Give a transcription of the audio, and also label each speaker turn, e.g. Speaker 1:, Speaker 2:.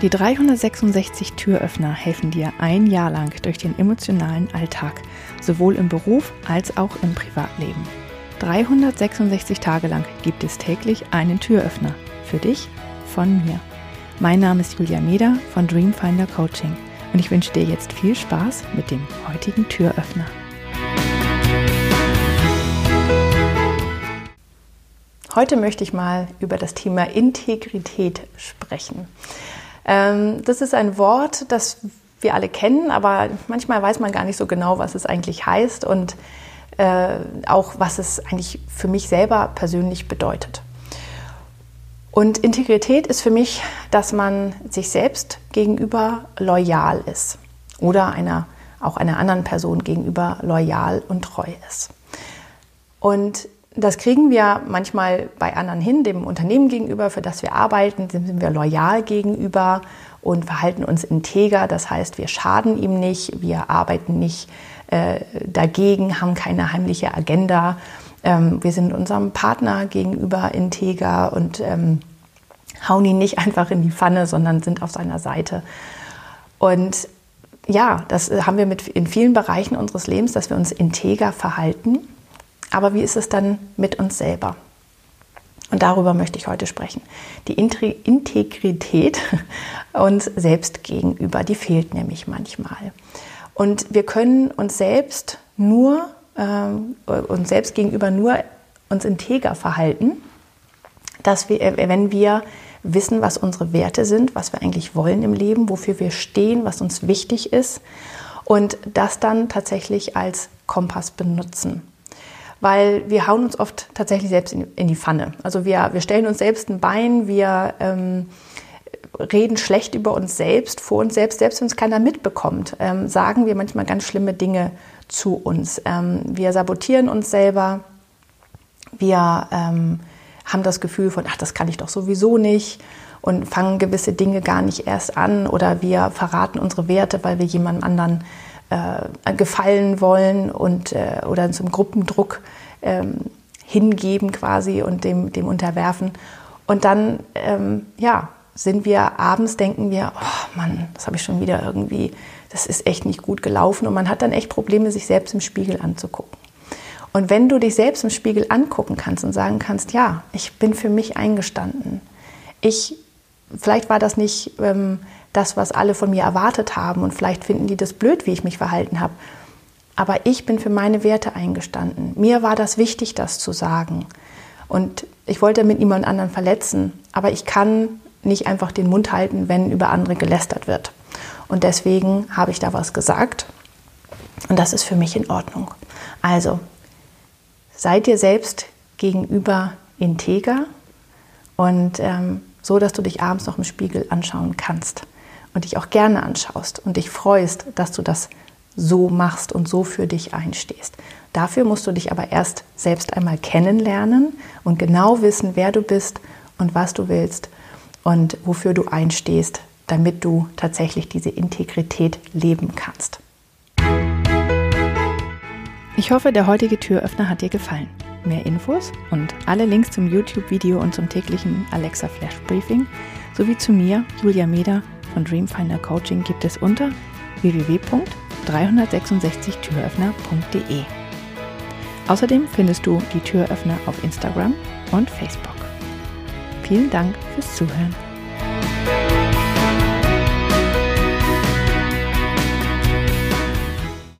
Speaker 1: Die 366 Türöffner helfen dir ein Jahr lang durch den emotionalen Alltag, sowohl im Beruf als auch im Privatleben. 366 Tage lang gibt es täglich einen Türöffner. Für dich, von mir. Mein Name ist Julia Meder von Dreamfinder Coaching und ich wünsche dir jetzt viel Spaß mit dem heutigen Türöffner. Heute möchte ich mal über das Thema Integrität sprechen. Ähm, das ist ein Wort, das wir alle kennen, aber manchmal weiß man gar nicht so genau, was es eigentlich heißt und äh, auch was es eigentlich für mich selber persönlich bedeutet. Und Integrität ist für mich, dass man sich selbst gegenüber loyal ist oder einer, auch einer anderen Person gegenüber loyal und treu ist. Und das kriegen wir manchmal bei anderen hin, dem Unternehmen gegenüber, für das wir arbeiten, sind wir loyal gegenüber und verhalten uns integer. Das heißt, wir schaden ihm nicht, wir arbeiten nicht äh, dagegen, haben keine heimliche Agenda. Ähm, wir sind unserem Partner gegenüber integer und ähm, hauen ihn nicht einfach in die Pfanne, sondern sind auf seiner Seite. Und ja, das haben wir mit in vielen Bereichen unseres Lebens, dass wir uns integer verhalten aber wie ist es dann mit uns selber? Und darüber möchte ich heute sprechen. Die Integrität uns selbst gegenüber, die fehlt nämlich manchmal. Und wir können uns selbst nur, äh, uns selbst gegenüber nur uns integer verhalten, dass wir, äh, wenn wir wissen, was unsere Werte sind, was wir eigentlich wollen im Leben, wofür wir stehen, was uns wichtig ist und das dann tatsächlich als Kompass benutzen weil wir hauen uns oft tatsächlich selbst in, die Pfanne. Also wir, wir stellen uns selbst ein Bein, wir ähm, reden schlecht über uns selbst, vor uns selbst, selbst wenn es keiner mitbekommt, ähm, sagen wir manchmal ganz schlimme Dinge zu uns. Ähm, wir sabotieren uns selber, wir ähm, haben das Gefühl von, ach, das kann ich doch sowieso nicht und fangen gewisse Dinge gar nicht erst an oder wir verraten unsere Werte, weil wir jemandem anderen äh, gefallen wollen und äh, oder zum Gruppendruck ähm, hingeben quasi und dem, dem unterwerfen. Und dann, ähm, ja, sind wir abends, denken wir, oh Mann, das habe ich schon wieder irgendwie, das ist echt nicht gut gelaufen. Und man hat dann echt Probleme, sich selbst im Spiegel anzugucken. Und wenn du dich selbst im Spiegel angucken kannst und sagen kannst, ja, ich bin für mich eingestanden. Ich, vielleicht war das nicht ähm, das, was alle von mir erwartet haben und vielleicht finden die das blöd, wie ich mich verhalten habe. Aber ich bin für meine Werte eingestanden. Mir war das wichtig, das zu sagen. Und ich wollte damit niemand anderen verletzen. Aber ich kann nicht einfach den Mund halten, wenn über andere gelästert wird. Und deswegen habe ich da was gesagt. Und das ist für mich in Ordnung. Also, sei dir selbst gegenüber integer und ähm, so, dass du dich abends noch im Spiegel anschauen kannst und dich auch gerne anschaust und dich freust, dass du das so machst und so für dich einstehst. Dafür musst du dich aber erst selbst einmal kennenlernen und genau wissen, wer du bist und was du willst und wofür du einstehst, damit du tatsächlich diese Integrität leben kannst. Ich hoffe, der heutige Türöffner hat dir gefallen. Mehr Infos und alle Links zum YouTube-Video und zum täglichen Alexa Flash Briefing sowie zu mir, Julia Meder, von Dreamfinder Coaching gibt es unter www.366türöffner.de. Außerdem findest du die Türöffner auf Instagram und Facebook. Vielen Dank fürs Zuhören.